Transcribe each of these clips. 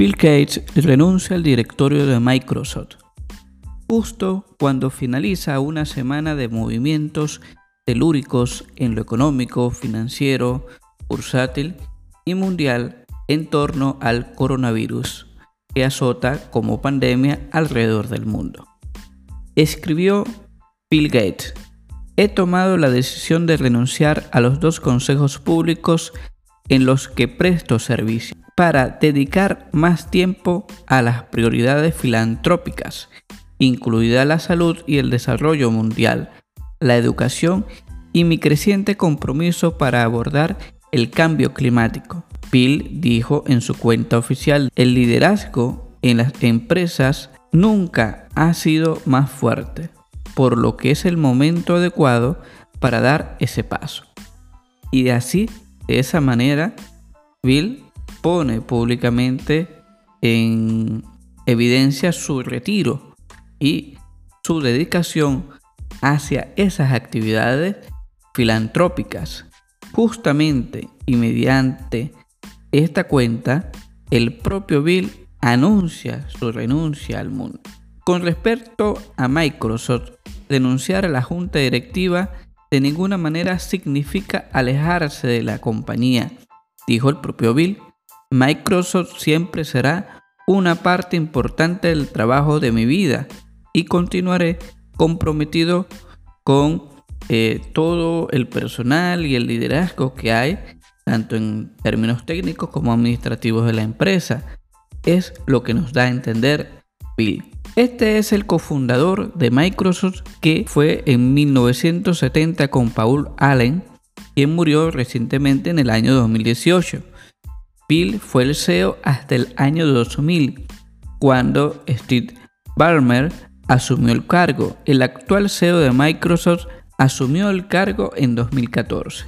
Bill Gates renuncia al directorio de Microsoft justo cuando finaliza una semana de movimientos telúricos en lo económico, financiero, bursátil y mundial en torno al coronavirus que azota como pandemia alrededor del mundo. Escribió Bill Gates, he tomado la decisión de renunciar a los dos consejos públicos en los que presto servicio para dedicar más tiempo a las prioridades filantrópicas, incluida la salud y el desarrollo mundial, la educación y mi creciente compromiso para abordar el cambio climático. Bill dijo en su cuenta oficial, el liderazgo en las empresas nunca ha sido más fuerte, por lo que es el momento adecuado para dar ese paso. Y así, de esa manera, Bill pone públicamente en evidencia su retiro y su dedicación hacia esas actividades filantrópicas. Justamente y mediante esta cuenta, el propio Bill anuncia su renuncia al mundo. Con respecto a Microsoft, denunciar a la junta directiva de ninguna manera significa alejarse de la compañía, dijo el propio Bill. Microsoft siempre será una parte importante del trabajo de mi vida y continuaré comprometido con eh, todo el personal y el liderazgo que hay, tanto en términos técnicos como administrativos de la empresa. Es lo que nos da a entender Bill. Este es el cofundador de Microsoft que fue en 1970 con Paul Allen, quien murió recientemente en el año 2018. Bill fue el CEO hasta el año 2000, cuando Steve Ballmer asumió el cargo. El actual CEO de Microsoft asumió el cargo en 2014.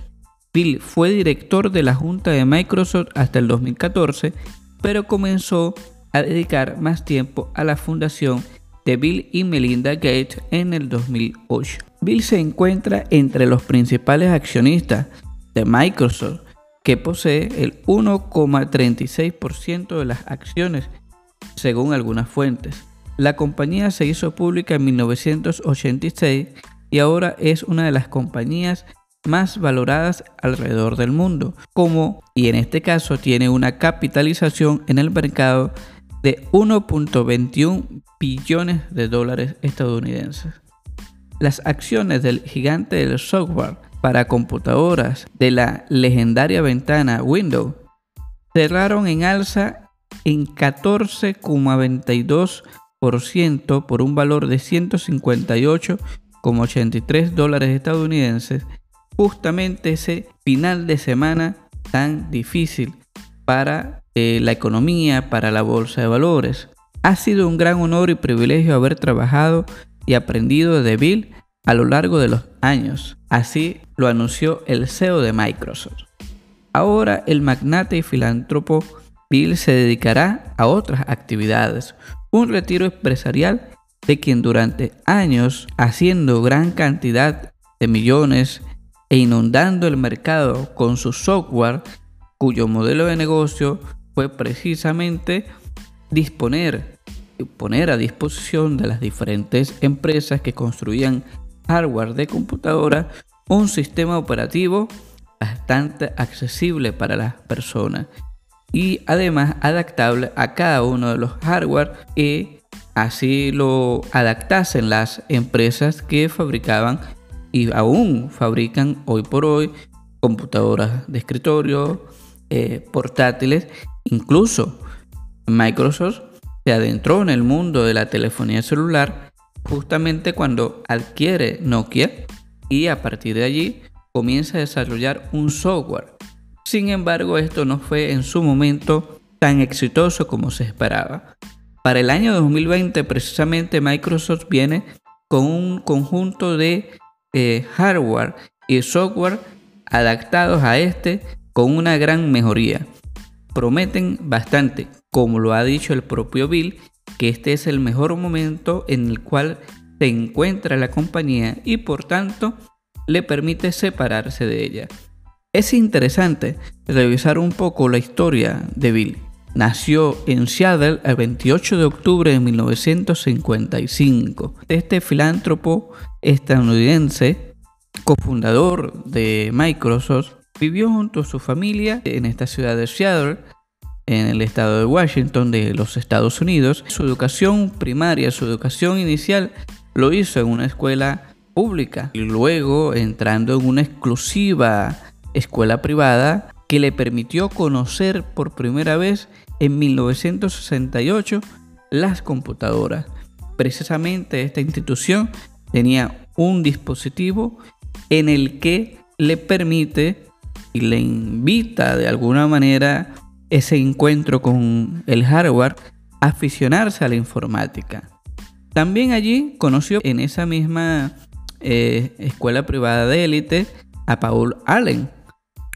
Bill fue director de la Junta de Microsoft hasta el 2014, pero comenzó a dedicar más tiempo a la fundación de Bill y Melinda Gates en el 2008. Bill se encuentra entre los principales accionistas de Microsoft, que posee el 1,36% de las acciones, según algunas fuentes. La compañía se hizo pública en 1986 y ahora es una de las compañías más valoradas alrededor del mundo, como y en este caso tiene una capitalización en el mercado de 1.21 billones de dólares estadounidenses. Las acciones del gigante del software para computadoras de la legendaria ventana Windows cerraron en alza en 14,22% por un valor de 158 como 83 dólares estadounidenses, justamente ese final de semana tan difícil para eh, la economía, para la bolsa de valores. Ha sido un gran honor y privilegio haber trabajado y aprendido de Bill a lo largo de los años. Así lo anunció el CEO de Microsoft. Ahora el magnate y filántropo Bill se dedicará a otras actividades, un retiro empresarial de quien durante años, haciendo gran cantidad de millones e inundando el mercado con su software, cuyo modelo de negocio fue precisamente disponer poner a disposición de las diferentes empresas que construían hardware de computadora un sistema operativo bastante accesible para las personas y además adaptable a cada uno de los hardware y así lo adaptasen las empresas que fabricaban y aún fabrican hoy por hoy computadoras de escritorio, eh, portátiles, incluso Microsoft se adentró en el mundo de la telefonía celular justamente cuando adquiere Nokia y a partir de allí comienza a desarrollar un software. Sin embargo, esto no fue en su momento tan exitoso como se esperaba. Para el año 2020 precisamente Microsoft viene con un conjunto de eh, hardware y software adaptados a este con una gran mejoría. Prometen bastante, como lo ha dicho el propio Bill, que este es el mejor momento en el cual se encuentra la compañía y por tanto le permite separarse de ella. Es interesante revisar un poco la historia de Bill. Nació en Seattle el 28 de octubre de 1955. Este filántropo estadounidense, cofundador de Microsoft, vivió junto a su familia en esta ciudad de Seattle, en el estado de Washington de los Estados Unidos. Su educación primaria, su educación inicial, lo hizo en una escuela pública y luego entrando en una exclusiva escuela privada que le permitió conocer por primera vez en 1968 las computadoras. Precisamente esta institución tenía un dispositivo en el que le permite y le invita de alguna manera ese encuentro con el hardware aficionarse a la informática. También allí conoció en esa misma eh, escuela privada de élite a Paul Allen,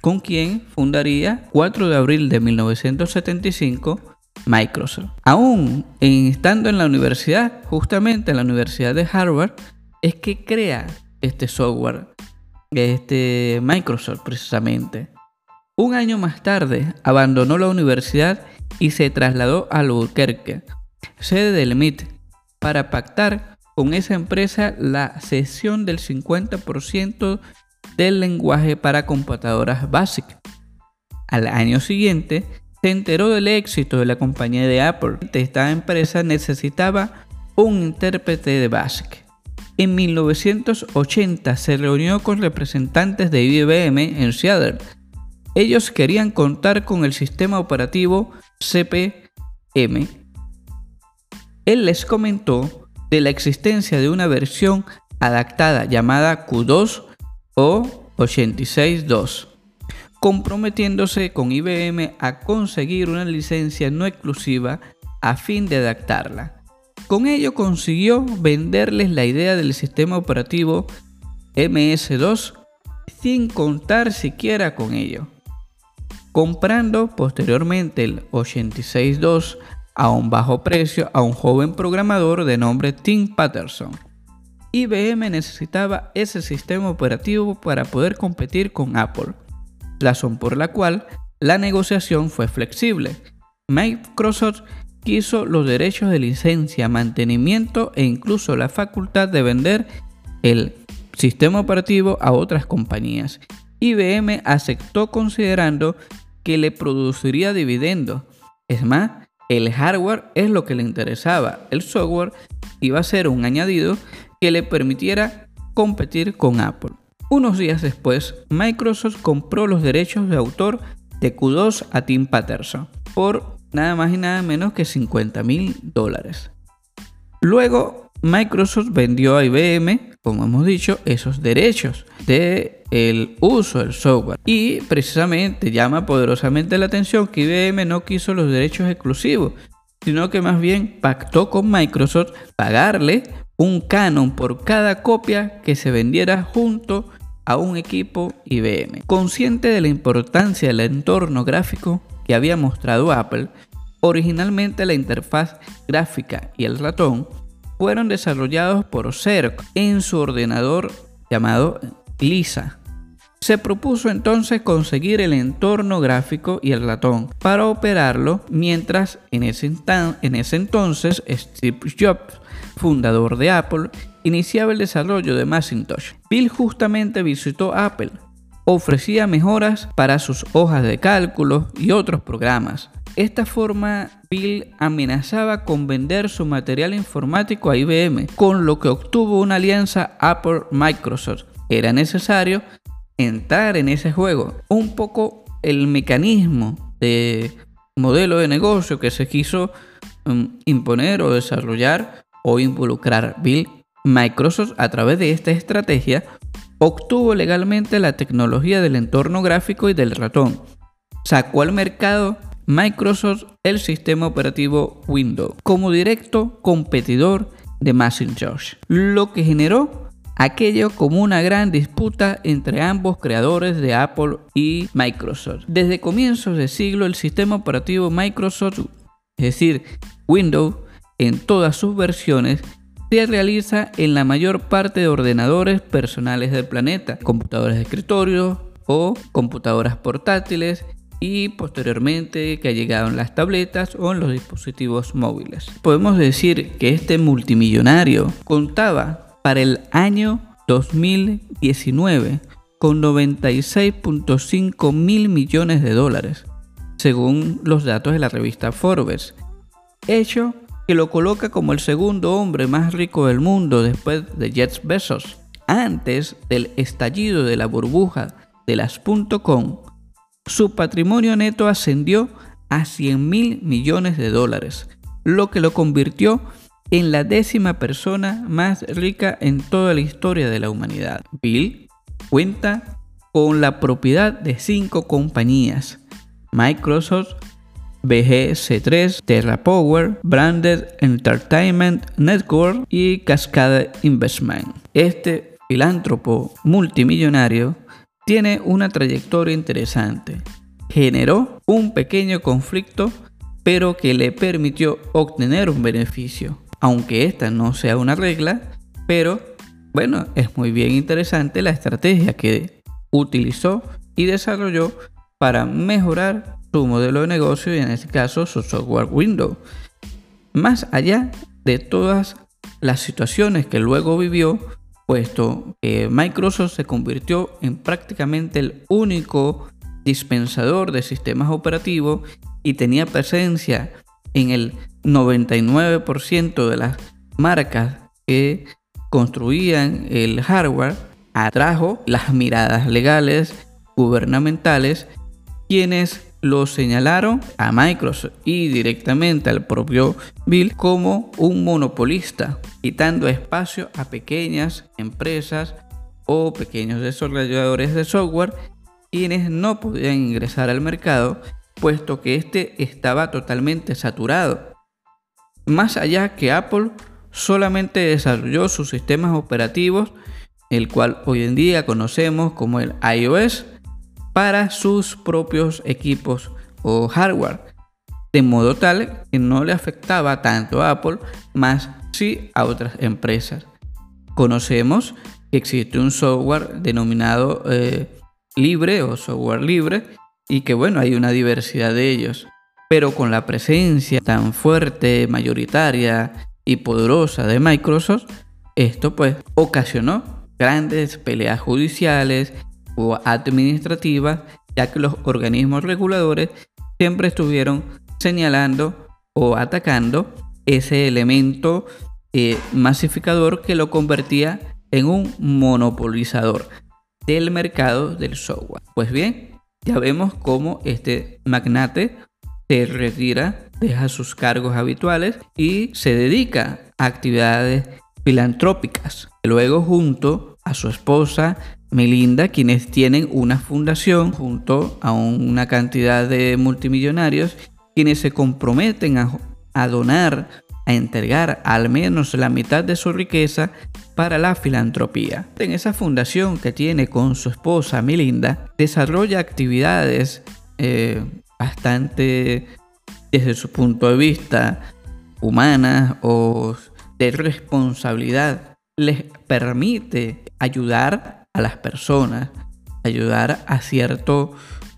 con quien fundaría 4 de abril de 1975 Microsoft. Aún estando en la universidad, justamente en la Universidad de Harvard, es que crea este software, este Microsoft precisamente. Un año más tarde abandonó la universidad y se trasladó a Albuquerque, sede del MIT, para pactar con esa empresa la cesión del 50% del lenguaje para computadoras BASIC. Al año siguiente, se enteró del éxito de la compañía de Apple. Esta empresa necesitaba un intérprete de BASIC. En 1980 se reunió con representantes de IBM en Seattle. Ellos querían contar con el sistema operativo CPM. Él les comentó de la existencia de una versión adaptada llamada Q2 o 86.2, comprometiéndose con IBM a conseguir una licencia no exclusiva a fin de adaptarla. Con ello consiguió venderles la idea del sistema operativo MS2 sin contar siquiera con ello, comprando posteriormente el 86.2 a un bajo precio a un joven programador de nombre Tim Patterson. IBM necesitaba ese sistema operativo para poder competir con Apple, razón por la cual la negociación fue flexible. Microsoft quiso los derechos de licencia, mantenimiento e incluso la facultad de vender el sistema operativo a otras compañías. IBM aceptó considerando que le produciría dividendos. Es más, el hardware es lo que le interesaba, el software iba a ser un añadido que le permitiera competir con Apple. Unos días después, Microsoft compró los derechos de autor de Q2 a Tim Patterson por nada más y nada menos que 50 mil dólares. Luego, Microsoft vendió a IBM, como hemos dicho, esos derechos de el uso del software. Y precisamente llama poderosamente la atención que IBM no quiso los derechos exclusivos, sino que más bien pactó con Microsoft pagarle un canon por cada copia que se vendiera junto a un equipo IBM. Consciente de la importancia del entorno gráfico que había mostrado Apple, originalmente la interfaz gráfica y el ratón fueron desarrollados por CERC en su ordenador llamado Lisa. Se propuso entonces conseguir el entorno gráfico y el ratón para operarlo mientras en ese, en ese entonces Steve Jobs fundador de Apple, iniciaba el desarrollo de Macintosh. Bill justamente visitó Apple. Ofrecía mejoras para sus hojas de cálculo y otros programas. Esta forma, Bill amenazaba con vender su material informático a IBM, con lo que obtuvo una alianza Apple-Microsoft. Era necesario entrar en ese juego. Un poco el mecanismo de modelo de negocio que se quiso mm, imponer o desarrollar o involucrar Bill Microsoft a través de esta estrategia obtuvo legalmente la tecnología del entorno gráfico y del ratón. Sacó al mercado Microsoft el sistema operativo Windows como directo competidor de Macintosh, lo que generó aquello como una gran disputa entre ambos creadores de Apple y Microsoft. Desde comienzos de siglo el sistema operativo Microsoft, es decir, Windows, en todas sus versiones, se realiza en la mayor parte de ordenadores personales del planeta, computadores de escritorio o computadoras portátiles y posteriormente que ha llegado en las tabletas o en los dispositivos móviles. Podemos decir que este multimillonario contaba para el año 2019 con 96.5 mil millones de dólares, según los datos de la revista Forbes, hecho que lo coloca como el segundo hombre más rico del mundo después de Jeff Bezos. Antes del estallido de la burbuja de las .com, su patrimonio neto ascendió a 100 mil millones de dólares, lo que lo convirtió en la décima persona más rica en toda la historia de la humanidad. Bill cuenta con la propiedad de cinco compañías, Microsoft, BGC3, TerraPower, Branded Entertainment Network y Cascade Investment. Este filántropo multimillonario tiene una trayectoria interesante. Generó un pequeño conflicto, pero que le permitió obtener un beneficio. Aunque esta no sea una regla, pero bueno, es muy bien interesante la estrategia que utilizó y desarrolló para mejorar su modelo de negocio y en este caso su software Windows. Más allá de todas las situaciones que luego vivió, puesto que Microsoft se convirtió en prácticamente el único dispensador de sistemas operativos y tenía presencia en el 99% de las marcas que construían el hardware, atrajo las miradas legales gubernamentales quienes lo señalaron a Microsoft y directamente al propio Bill como un monopolista, quitando espacio a pequeñas empresas o pequeños desarrolladores de software quienes no podían ingresar al mercado puesto que este estaba totalmente saturado. Más allá que Apple solamente desarrolló sus sistemas operativos, el cual hoy en día conocemos como el iOS, para sus propios equipos o hardware, de modo tal que no le afectaba tanto a Apple, más sí a otras empresas. Conocemos que existe un software denominado eh, libre o software libre y que bueno, hay una diversidad de ellos, pero con la presencia tan fuerte, mayoritaria y poderosa de Microsoft, esto pues ocasionó grandes peleas judiciales o administrativas, ya que los organismos reguladores siempre estuvieron señalando o atacando ese elemento eh, masificador que lo convertía en un monopolizador del mercado del software. Pues bien, ya vemos cómo este magnate se retira, deja sus cargos habituales y se dedica a actividades filantrópicas. Luego junto a su esposa Melinda, quienes tienen una fundación junto a una cantidad de multimillonarios, quienes se comprometen a, donar, a entregar al menos la mitad de su riqueza para la filantropía. En esa fundación que tiene con su esposa Melinda, desarrolla actividades eh, bastante, desde su punto de vista, humanas o de responsabilidad. Les permite ayudar a las personas, ayudar a cierto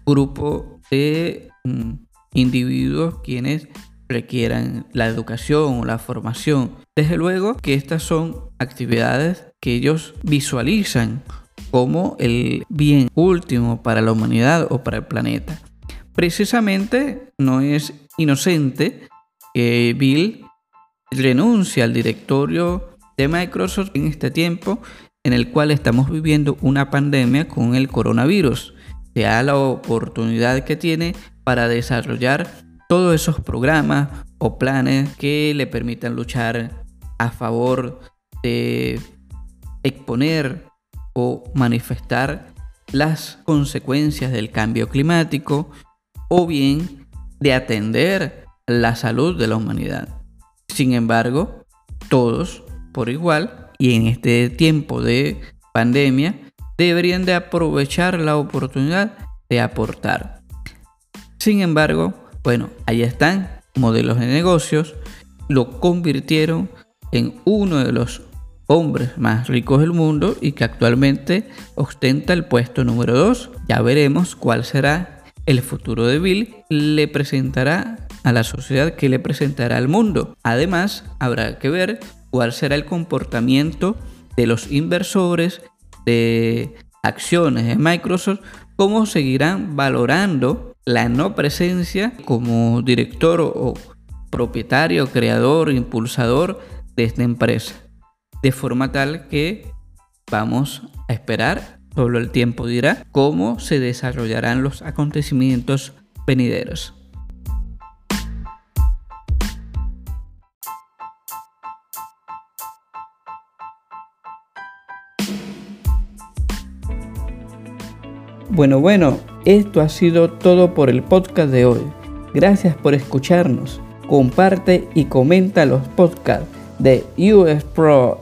grupo de mm, individuos quienes requieran la educación o la formación. Desde luego que estas son actividades que ellos visualizan como el bien último para la humanidad o para el planeta. Precisamente no es inocente que Bill renuncia al directorio de Microsoft en este tiempo en el cual estamos viviendo una pandemia con el coronavirus. Se da la oportunidad que tiene para desarrollar todos esos programas o planes que le permitan luchar a favor de exponer o manifestar las consecuencias del cambio climático o bien de atender la salud de la humanidad. Sin embargo, todos por igual y en este tiempo de pandemia deberían de aprovechar la oportunidad de aportar. Sin embargo, bueno, ahí están modelos de negocios, lo convirtieron en uno de los hombres más ricos del mundo y que actualmente ostenta el puesto número 2. Ya veremos cuál será el futuro de Bill. Le presentará a la sociedad que le presentará al mundo. Además, habrá que ver cuál será el comportamiento de los inversores de acciones de Microsoft, cómo seguirán valorando la no presencia como director o propietario, creador, impulsador de esta empresa. De forma tal que vamos a esperar, solo el tiempo dirá, cómo se desarrollarán los acontecimientos venideros. Bueno, bueno, esto ha sido todo por el podcast de hoy. Gracias por escucharnos. Comparte y comenta los podcasts de US Pro.